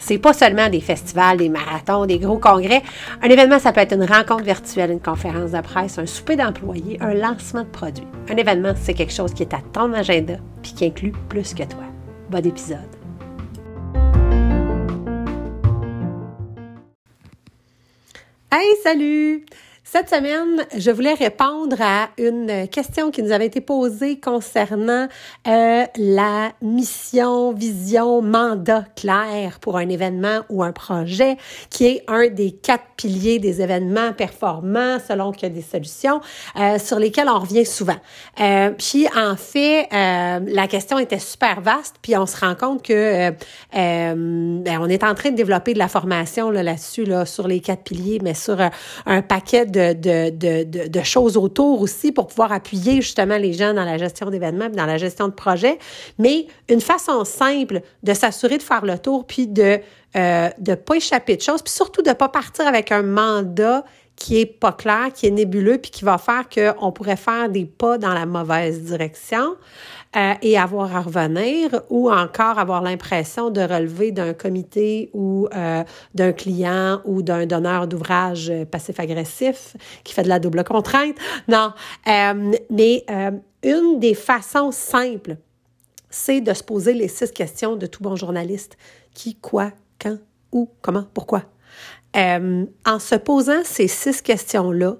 C'est pas seulement des festivals, des marathons, des gros congrès. Un événement, ça peut être une rencontre virtuelle, une conférence de presse, un souper d'employés, un lancement de produits. Un événement, c'est quelque chose qui est à ton agenda puis qui inclut plus que toi. Bon épisode. Hey, salut! Cette semaine, je voulais répondre à une question qui nous avait été posée concernant euh, la mission, vision, mandat clair pour un événement ou un projet, qui est un des quatre piliers des événements performants selon qu'il y a des solutions euh, sur lesquelles on revient souvent. Euh, puis en fait, euh, la question était super vaste, puis on se rend compte que euh, euh, ben, on est en train de développer de la formation là, là-dessus là, sur les quatre piliers, mais sur un paquet de de, choses autour aussi pour pouvoir appuyer justement les gens dans la gestion d'événements, dans la gestion de projets, mais une façon simple de s'assurer de faire le tour, puis de ne euh, pas échapper de choses, puis surtout de ne pas partir avec un mandat qui est pas clair, qui est nébuleux, puis qui va faire qu'on pourrait faire des pas dans la mauvaise direction. Euh, et avoir à revenir ou encore avoir l'impression de relever d'un comité ou euh, d'un client ou d'un donneur d'ouvrage passif-agressif qui fait de la double contrainte. Non, euh, mais une des façons simples, c'est de se poser les six questions de tout bon journaliste. Qui, quoi, quand, où, comment, pourquoi? en se posant ces six questions-là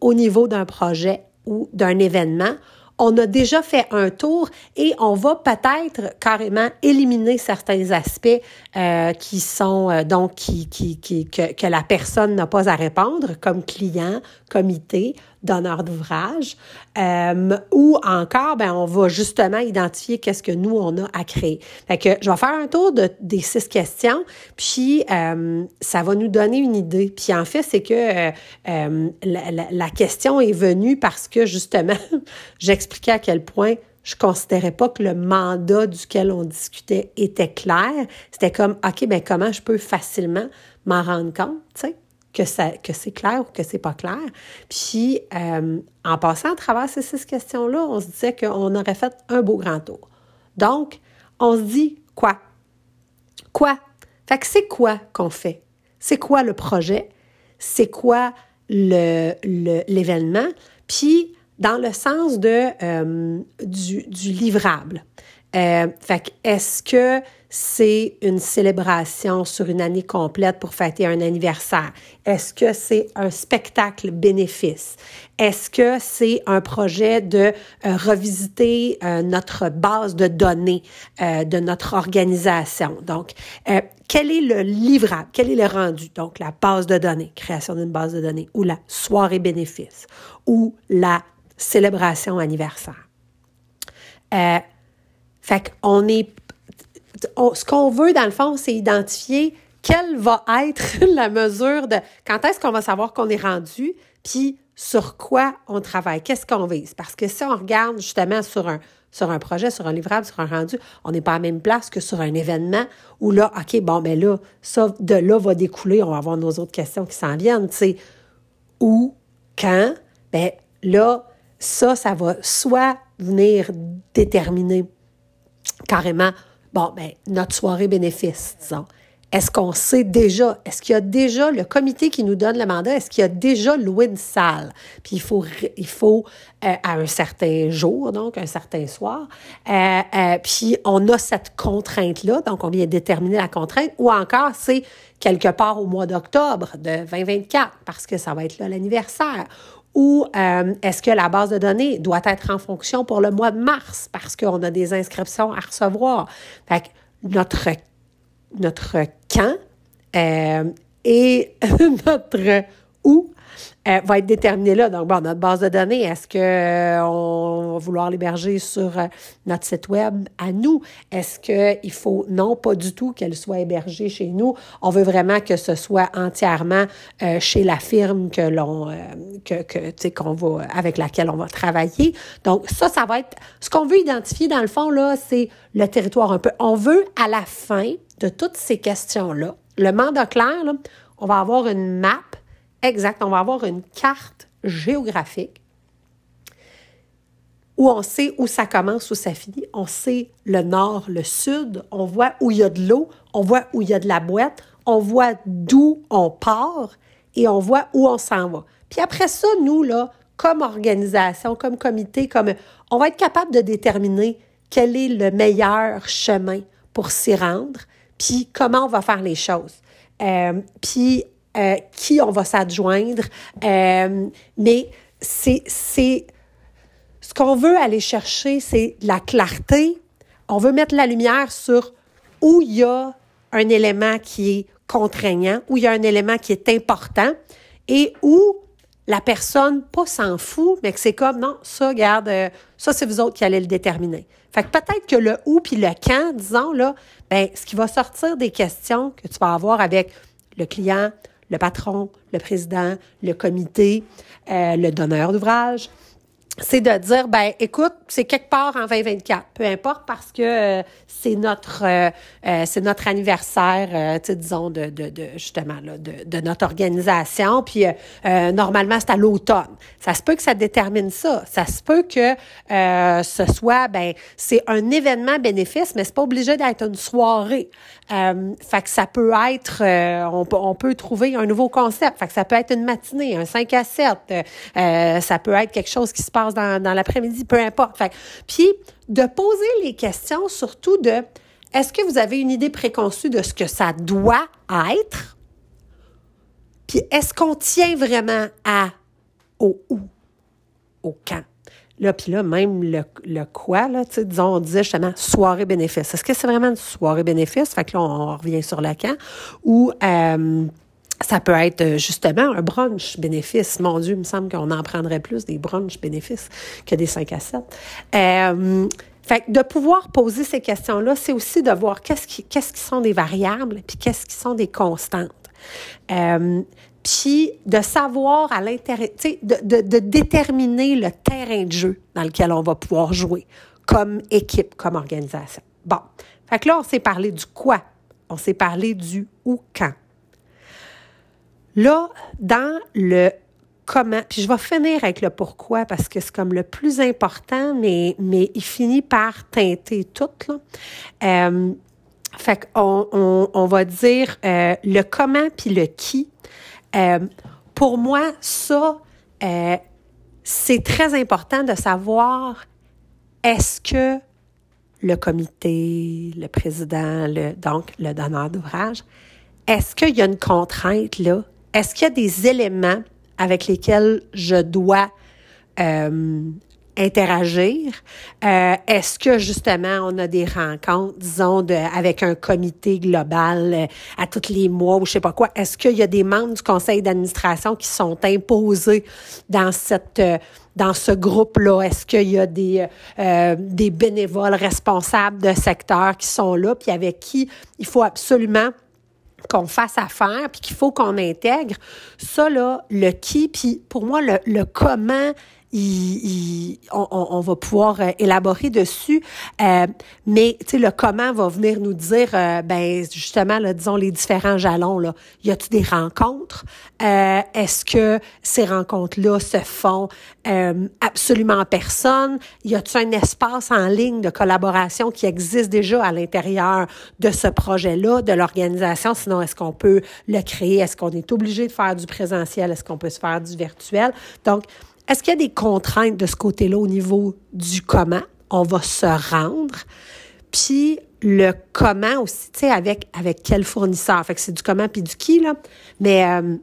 au niveau d'un projet ou d'un événement, on a déjà fait un tour et on va peut-être carrément éliminer certains aspects euh, qui sont euh, donc qui, qui, qui que, que, la personne n'a pas à répondre comme client, comité, donneur d'ouvrage, euh, ou encore, ben, on va justement identifier qu'est-ce que nous, on a à créer. Fait que je vais faire un tour de, des six questions, puis euh, ça va nous donner une idée. Puis en fait, c'est que euh la, la, la, question est venue parce que justement, j'expliquais à quel point je considérais pas que le mandat duquel on discutait était clair. C'était comme, OK, ben comment je peux facilement m'en rendre compte, tu sais? Que, que c'est clair ou que c'est pas clair. Puis, euh, en passant à travers ces six questions-là, on se disait qu'on aurait fait un beau grand tour. Donc, on se dit quoi? Quoi? Fait que c'est quoi qu'on fait? C'est quoi le projet? C'est quoi l'événement? Puis, dans le sens euh, du, livrable. Euh, fait que est-ce que c'est une célébration sur une année complète pour fêter un anniversaire? Est-ce que c'est un spectacle bénéfice? Est-ce que c'est un projet de euh, revisiter euh, notre base de données euh, de notre organisation? Donc, quel est le livrable? Quel est le rendu? Donc, la base de données, création d'une base de données, ou la soirée bénéfice, ou la célébration anniversaire. Fait qu'on est ce qu'on veut, dans le fond, c'est identifier quelle va être la mesure de quand est-ce qu'on va savoir qu'on est rendu, puis sur quoi on travaille, qu'est-ce qu'on vise. Parce que si on regarde justement sur un, sur un projet, sur un livrable, sur un rendu, on n'est pas à la même place que sur un événement où là, OK, bon, mais ben là, ça, de là va découler, on va avoir nos autres questions qui s'en viennent, tu sais, où, quand, ben là, ça, ça va soit venir déterminer carrément Bon, ben, notre soirée bénéfice, disons. Est-ce qu'on sait déjà, est-ce qu'il y a déjà le comité qui nous donne le mandat, est-ce qu'il y a déjà loué une salle? Puis il faut, il faut euh, à un certain jour, donc un certain soir, euh, euh, puis on a cette contrainte-là, donc on vient déterminer la contrainte, ou encore c'est quelque part au mois d'octobre de 2024, parce que ça va être là l'anniversaire, ou euh, est-ce que la base de données doit être en fonction pour le mois de mars parce qu'on a des inscriptions à recevoir? Fait que notre, notre quand euh, et notre euh, va être déterminé là. Donc, bon, notre base de données, est-ce que euh, va vouloir l'héberger sur euh, notre site web? À nous? Est-ce qu'il faut, non, pas du tout qu'elle soit hébergée chez nous. On veut vraiment que ce soit entièrement chez la firme que l'on, que, que qu'on va, avec laquelle on va travailler. Donc, ça, ça va être, ce qu'on veut identifier dans le fond, là, c'est le territoire un peu. On veut, à la fin de toutes ces questions-là, le mandat clair, là, on va avoir une map exact. On va avoir une carte géographique où on sait où ça commence, où ça finit. On sait le nord, le sud. On voit où il y a de l'eau. On voit où il y a de la boîte. On voit d'où on part et on voit où on s'en va. Puis après ça, nous, là, comme organisation, comme comité, comme on va être capable de déterminer quel est le meilleur chemin pour s'y rendre, puis comment on va faire les choses. Euh, puis euh, qui on va s'adjoindre. Euh, mais c'est, ce qu'on veut aller chercher, c'est la clarté. On veut mettre la lumière sur où il y a un élément qui est contraignant, où il y a un élément qui est important et où la personne, pas s'en fout, mais que c'est comme, non, ça, regarde, euh, ça, c'est vous autres qui allez le déterminer. Fait que peut-être que le où puis le quand, disons, là, ben, ce qui va sortir des questions que tu vas avoir avec le client, le patron, le président, le comité, euh, le donneur d'ouvrage, c'est de dire ben écoute c'est quelque part en 2024 peu importe parce que euh, c'est notre euh, euh, c'est notre anniversaire sais disons de, de, de justement là, de, de notre organisation. Puis normalement c'est à l'automne. Ça se peut que ça détermine ça. Ça se peut que ce soit ben c'est un événement bénéfice mais c'est pas obligé d'être une soirée. Fait que ça peut être on, peut, on peut trouver un nouveau concept. Fait que ça peut être une matinée un 5 à 7 ça peut être quelque chose qui se passe dans, l'après-midi, peu importe. puis, de poser les questions surtout de est-ce que vous avez une idée préconçue de ce que ça doit être? Puis, est-ce qu'on tient vraiment à au où, au quand? Là, puis là, même le, quoi, là, disons, on disait justement soirée bénéfice. Est-ce que c'est vraiment une soirée bénéfice? Fait que là, on, revient sur le quand. Ou, euh, ça peut être euh, justement un brunch bénéfice. Mon Dieu, il me semble qu'on en prendrait plus des brunchs bénéfices que des 5 à 7. Euh, fait de pouvoir poser ces questions-là, c'est aussi de voir qu'est-ce qui, qu'est-ce qui sont des variables, puis qu'est-ce qui sont des constantes. Euh, puis de savoir à l'intérieur, de, de, de déterminer le terrain de jeu dans lequel on va pouvoir jouer comme équipe, comme organisation. Bon, fait que là, on s'est parlé du quoi, on s'est parlé du où, quand? Là, dans le comment, puis je vais finir avec le pourquoi parce que c'est comme le plus important, mais, mais il finit par teinter tout. Là. Euh, fait qu'on on, va dire euh, le comment puis le qui. Euh, pour moi, ça, c'est très important de savoir est-ce que le comité, le président, le, donc le donneur d'ouvrage, est-ce qu'il y a une contrainte là est-ce qu'il y a des éléments avec lesquels je dois euh, interagir? Euh, est-ce que justement on a des rencontres, disons, de, avec un comité global euh, à tous les mois ou je sais pas quoi? Est-ce qu'il y a des membres du conseil d'administration qui sont imposés dans cette dans ce groupe-là? Est-ce qu'il y a des, des bénévoles responsables de secteur qui sont là, puis avec qui il faut absolument qu'on fasse affaire, puis qu'il faut qu'on intègre. Ça, là, le qui, puis pour moi, le, le comment, on, va pouvoir euh, élaborer dessus. Euh, mais le comment va venir nous dire, euh, ben justement, là, disons les différents jalons. Là, y a-t-il des rencontres? Est-ce que ces rencontres-là se font absolument en personne? Y a-t-il un espace en ligne de collaboration qui existe déjà à l'intérieur de ce projet-là, de l'organisation? Sinon, est-ce qu'on peut le créer? Est-ce qu'on est obligé de faire du présentiel? Est-ce qu'on peut se faire du virtuel? Donc est-ce qu'il y a des contraintes de ce côté-là au niveau du comment on va se rendre? Puis le comment aussi, tu sais, avec, avec quel fournisseur? Fait que c'est du comment puis du qui, là. Mais euh,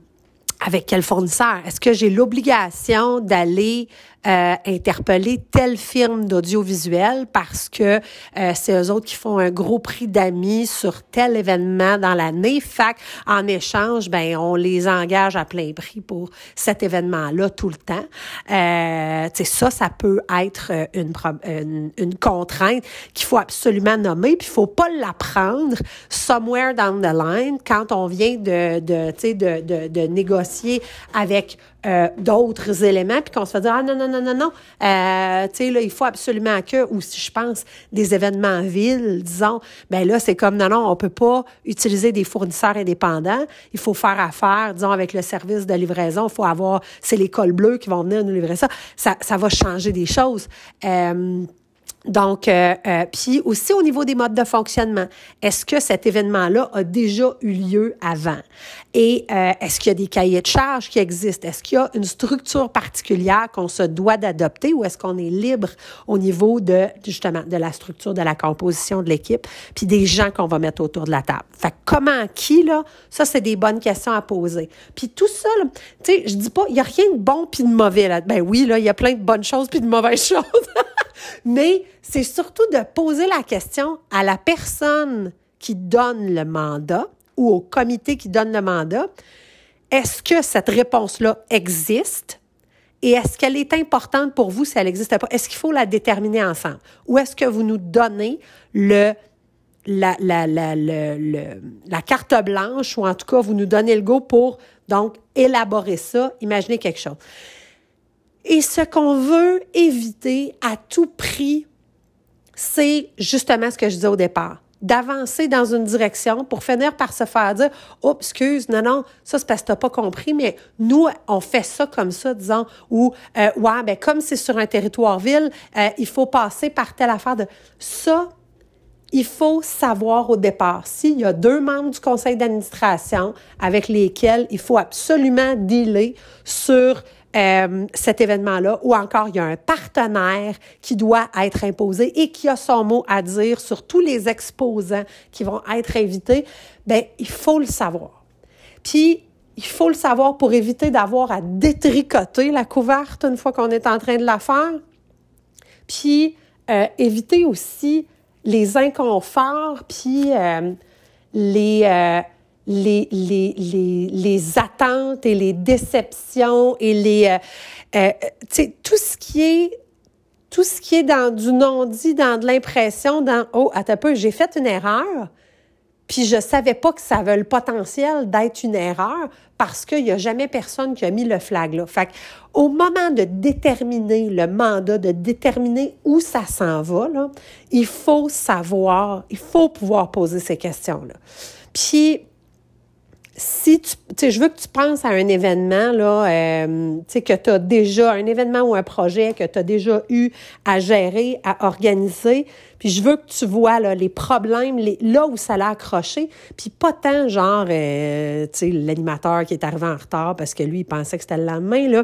avec quel fournisseur? Est-ce que j'ai l'obligation d'aller euh, interpeller telle firme d'audiovisuel parce que euh, c'est eux autres qui font un gros prix d'amis sur tel événement dans l'année. Fait en échange, ben on les engage à plein prix pour cet événement-là tout le temps. Euh, ça, ça peut être une, une, une contrainte qu'il faut absolument nommer, puis il faut pas l'apprendre somewhere down the line quand on vient de, de, de, de, de négocier avec euh, d'autres éléments, puis qu'on se fait dire, ah non, non, non, non, non, euh, tu sais, là, il faut absolument que, ou si je pense des événements villes, disons, ben là, c'est comme, non, non, on peut pas utiliser des fournisseurs indépendants, il faut faire affaire, disons, avec le service de livraison, il faut avoir, c'est l'école bleue qui vont venir nous livrer ça, ça, ça va changer des choses. Euh, donc, euh, euh, puis aussi au niveau des modes de fonctionnement, est-ce que cet événement-là a déjà eu lieu avant? Et euh, est-ce qu'il y a des cahiers de charges qui existent? Est-ce qu'il y a une structure particulière qu'on se doit d'adopter ou est-ce qu'on est libre au niveau de, justement, de la structure, de la composition de l'équipe, puis des gens qu'on va mettre autour de la table? Fait comment, qui, là? Ça, c'est des bonnes questions à poser. Puis tout ça, tu sais, je dis pas, il y a rien de bon puis de mauvais là. Ben oui, là, il y a plein de bonnes choses puis de mauvaises choses. Mais c'est surtout de poser la question à la personne qui donne le mandat ou au comité qui donne le mandat, est-ce que cette réponse-là existe et est-ce qu'elle est importante pour vous si elle n'existe pas? Est-ce qu'il faut la déterminer ensemble? Ou est-ce que vous nous donnez le, la, la, carte blanche ou en tout cas, vous nous donnez le go pour donc élaborer ça, imaginer quelque chose. Et ce qu'on veut éviter à tout prix, c'est justement ce que je disais au départ. D'avancer dans une direction pour finir par se faire dire oh excuse non non ça c'est parce que t'as pas compris mais nous on fait ça comme ça disons ou euh, ouais ben comme c'est sur un territoire ville euh, il faut passer par telle affaire de ça il faut savoir au départ s'il y a deux membres du conseil d'administration avec lesquels il faut absolument dealer sur euh, cet événement-là, ou encore il y a un partenaire qui doit être imposé et qui a son mot à dire sur tous les exposants qui vont être invités, ben il faut le savoir. Puis il faut le savoir pour éviter d'avoir à détricoter la couverte une fois qu'on est en train de la faire. Puis euh, éviter aussi les inconforts, puis euh, les, euh, les, les, les, les, attentes et les déceptions et les, euh, euh tout ce qui est tout ce qui est dans du non-dit, dans de l'impression, dans oh, attends un peu, j'ai fait une erreur, puis je savais pas que ça avait le potentiel d'être une erreur parce qu'il y a jamais personne qui a mis le flag là. Fait au moment de déterminer le mandat, de déterminer où ça s'en va, là, il faut savoir, il faut pouvoir poser ces questions-là. Puis, si tu, sais, je veux que tu penses à un événement, là, euh, tu sais, que tu déjà, un événement ou un projet que tu as déjà eu à gérer, à organiser, puis je veux que tu vois, là, les problèmes, les, là où ça l'a accroché, puis pas tant, genre, euh, tu sais, l'animateur qui est arrivé en retard parce que lui, il pensait que c'était le lendemain, là,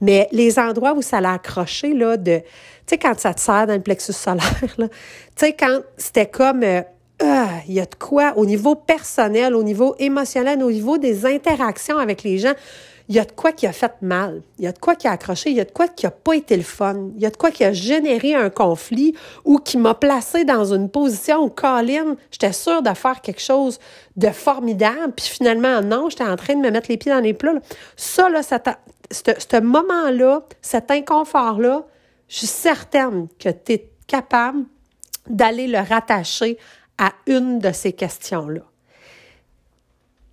mais les endroits où ça l'a accroché, là, de, tu sais, quand ça te sert dans le plexus solaire, là, tu sais, quand c'était comme... Euh, ah, il y a de quoi au niveau personnel, au niveau émotionnel, au niveau des interactions avec les gens. Il y a de quoi qui a fait mal. Il y a de quoi qui a accroché. Il y a de quoi qui a pas été le fun. Il y a de quoi qui a généré un conflit ou qui m'a placé dans une position où, Colin, j'étais sûre de faire quelque chose de formidable. Puis finalement, non, j'étais en train de me mettre les pieds dans les plats. Ça, là, ce moment-là, cet inconfort-là, je suis certaine que tu es capable d'aller le rattacher à une de ces questions-là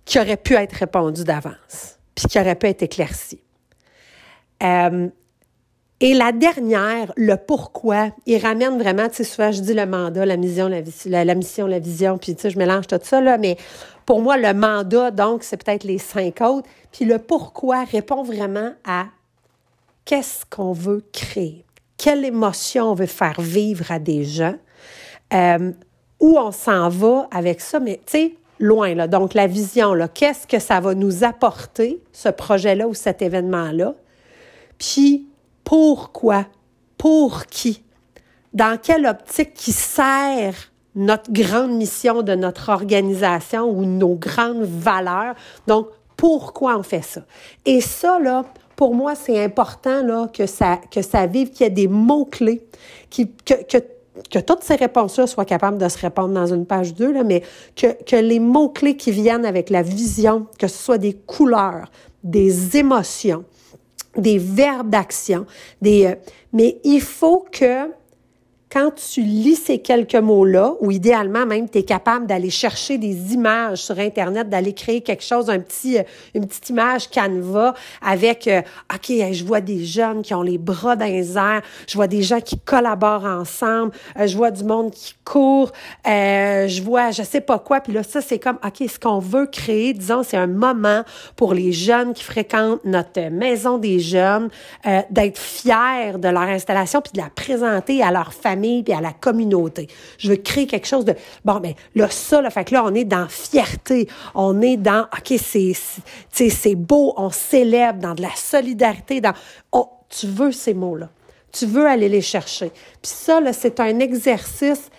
qui aurait pu être répondue d'avance, puis qui aurait pu être éclaircie. Euh, et la dernière, le pourquoi, il ramène vraiment, tu sais, souvent je dis le mandat, la mission, la, la, mission, la vision, puis tu sais, je mélange tout ça, là, mais pour moi, le mandat, donc, c'est peut-être les cinq autres. Puis le pourquoi répond vraiment à qu'est-ce qu'on veut créer, quelle émotion on veut faire vivre à des gens, euh, où on s'en va avec ça, mais tu sais, loin, là. Donc, la vision, qu'est-ce que ça va nous apporter, ce projet-là ou cet événement-là? Puis, pourquoi? Pour qui? Dans quelle optique qui sert notre grande mission de notre organisation ou nos grandes valeurs? Donc, pourquoi on fait ça? Et ça, là, pour moi, c'est important là, que, ça, que ça vive, qu'il y ait des mots-clés, que, que, que toutes ces réponses-là soient capables de se répondre dans une page 2, là, mais que, que les mots-clés qui viennent avec la vision, que ce soit des couleurs, des émotions, des verbes d'action, des, euh, mais il faut que quand tu lis ces quelques mots-là, ou idéalement même, tu es capable d'aller chercher des images sur Internet, d'aller créer quelque chose, un petit, euh, une petite image Canva avec, euh, OK, je vois des jeunes qui ont les bras dans les airs, je vois des gens qui collaborent ensemble, euh, je vois du monde qui court, je vois je sais pas quoi, puis là, ça, c'est comme, OK, ce qu'on veut créer, disons, c'est un moment pour les jeunes qui fréquentent notre maison des jeunes, d'être fiers de leur installation, puis de la présenter à leur famille et à la communauté. Je veux créer quelque chose de bon mais là ça là fait que là on est dans fierté, on est dans OK c'est c'est beau, on célèbre dans de la solidarité dans tu veux ces mots-là. Tu veux aller les chercher. Puis ça là c'est un exercice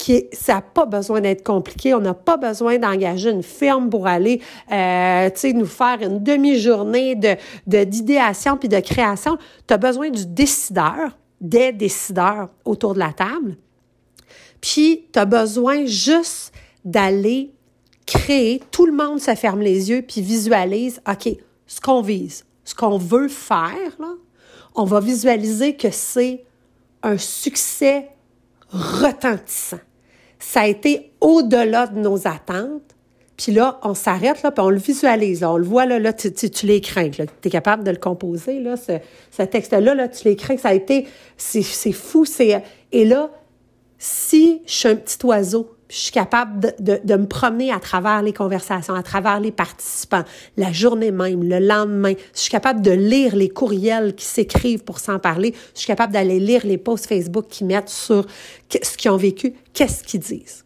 qui ça n'a pas besoin d'être compliqué. On n'a pas besoin d'engager une firme pour aller, euh, tu sais, nous faire une demi-journée de d'idéation puis de création. Tu as besoin du décideur des décideurs autour de la table. Puis, tu as besoin juste d'aller créer, tout le monde se ferme les yeux puis visualise, OK, ce qu'on vise, ce qu'on veut faire, on va visualiser que c'est un succès retentissant. Ça a été au-delà de nos attentes. Puis là, on s'arrête, là, puis on le visualise. on le voit, là, là tu, tu, tu l'écris. Tu es capable de le composer, là, ce, texte-là, là, tu l'écris. Ça a été... C'est fou. c'est Et là, si je suis un petit oiseau, je suis capable de, de, de, me promener à travers les conversations, à travers les participants, la journée même, le lendemain. Je suis capable de lire les courriels qui s'écrivent pour s'en parler. Je suis capable d'aller lire les posts Facebook qui mettent sur ce qu'ils ont vécu. Qu'est-ce qu'ils disent?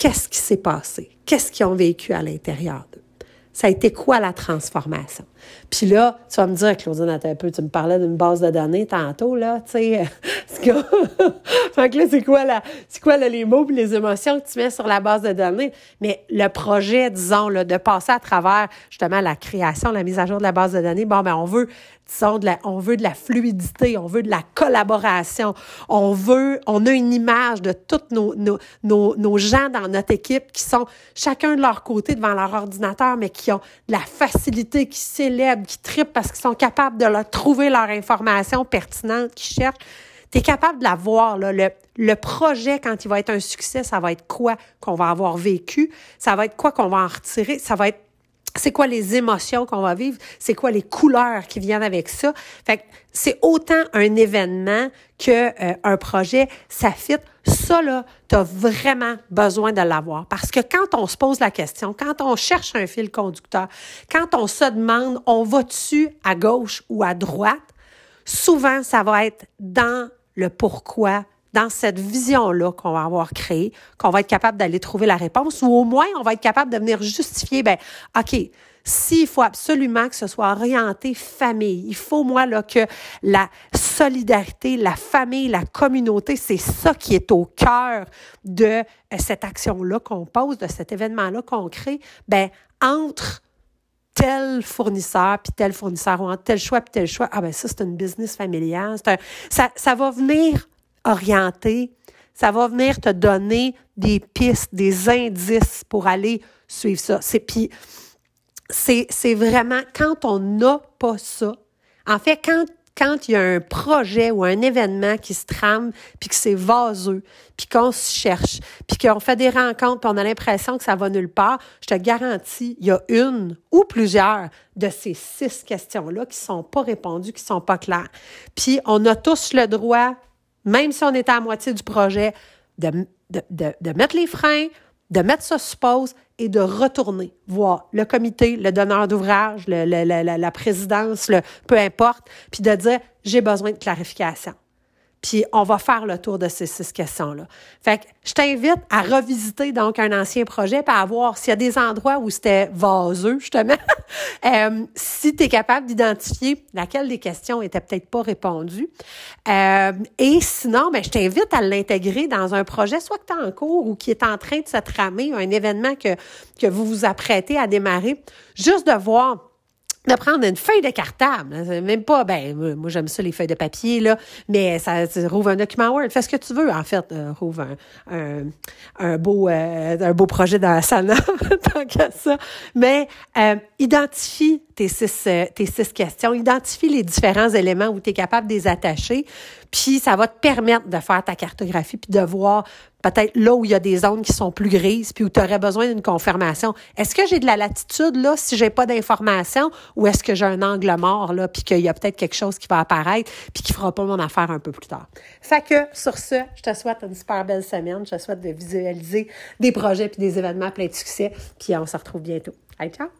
Qu'est-ce qui s'est passé? Qu'est-ce qu'ils ont vécu à l'intérieur d'eux? Ça a été quoi la transformation? Puis là, tu vas me dire, Claudine, attends un peu, tu me parlais d'une base de données tantôt, là, tu sais. fait que là, c'est quoi, la, c'est quoi les mots et les émotions que tu mets sur la base de données? Mais le projet, disons, là, de passer à travers, justement, la création, la mise à jour de la base de données, bon, ben, on veut de la, on veut de la fluidité, on veut de la collaboration, on veut, on a une image de tous nos, nos, nos, nos, gens dans notre équipe qui sont chacun de leur côté devant leur ordinateur, mais qui ont de la facilité, qui célèbrent, qui tripent parce qu'ils sont capables de trouver leur information pertinente, qui cherchent. Tu es capable de la voir, là, le, le projet, quand il va être un succès, ça va être quoi qu'on va avoir vécu, ça va être quoi qu'on va en retirer, ça va être c'est quoi les émotions qu'on va vivre, c'est quoi les couleurs qui viennent avec ça? Fait c'est autant un événement que euh, un projet, ça fit. Ça là, tu as vraiment besoin de l'avoir. Parce que quand on se pose la question, quand on cherche un fil conducteur, quand on se demande on va-tu à gauche ou à droite, souvent ça va être dans le pourquoi dans cette vision-là qu'on va avoir créée, qu'on va être capable d'aller trouver la réponse, ou au moins on va être capable de venir justifier, ben, OK, s'il faut absolument que ce soit orienté famille, il faut, moi, là, que la solidarité, la famille, la communauté, c'est ça qui est au cœur de euh, cette action-là qu'on pose, de cet événement-là qu'on crée, ben, entre tel fournisseur puis tel fournisseur ou entre tel choix puis tel choix, ah ben ça, c'est une business familiale. ça, ça va venir orienté, ça va venir te donner des pistes, des indices pour aller suivre ça. C'est puis c'est vraiment quand on n'a pas ça. En fait, quand quand il y a un projet ou un événement qui se trame, puis que c'est vaseux, puis qu'on se cherche, puis qu'on fait des rencontres, puis on a l'impression que ça va nulle part, je te garantis, il y a une ou plusieurs de ces six questions-là qui sont pas répondues, qui sont pas claires. Puis on a tous le droit même si on était à moitié du projet, de, mettre les freins, de mettre ça sur pause et de retourner voir le comité, le donneur d'ouvrage, la, la, présidence, le, peu importe, puis de dire j'ai besoin de clarification. Puis on va faire le tour de ces six questions-là. Fait que je t'invite à revisiter donc un ancien projet pour à voir s'il y a des endroits où c'était vaseux, justement. euh, si tu es capable d'identifier laquelle des questions était peut-être pas répondue. Euh, et sinon, ben, je t'invite à l'intégrer dans un projet, soit que tu es en cours ou qui est en train de se tramer, un événement que, que vous vous apprêtez à démarrer, juste de voir de prendre une feuille de cartable. Même pas, ben, moi, j'aime ça, les feuilles de papier, là, mais ça, rouvre un document Word. Fais ce que tu veux, en fait. Euh, rouvre un, un, beau, euh, un beau projet dans la salle, tant qu'à ça. Mais euh, identifie tes six, tes six questions, identifie les différents éléments où tu es capable de les attacher, puis ça va te permettre de faire ta cartographie, puis de voir peut-être là où il y a des zones qui sont plus grises, puis où tu aurais besoin d'une confirmation. Est-ce que j'ai de la latitude là si j'ai pas d'information ou est-ce que j'ai un angle mort là, puis qu'il y a peut-être quelque chose qui va apparaître puis qui fera pas mon affaire un peu plus tard? Fait que sur ce, je te souhaite une super belle semaine, je te souhaite de visualiser des projets puis des événements pleins de succès, puis on se retrouve bientôt. Allez, ciao.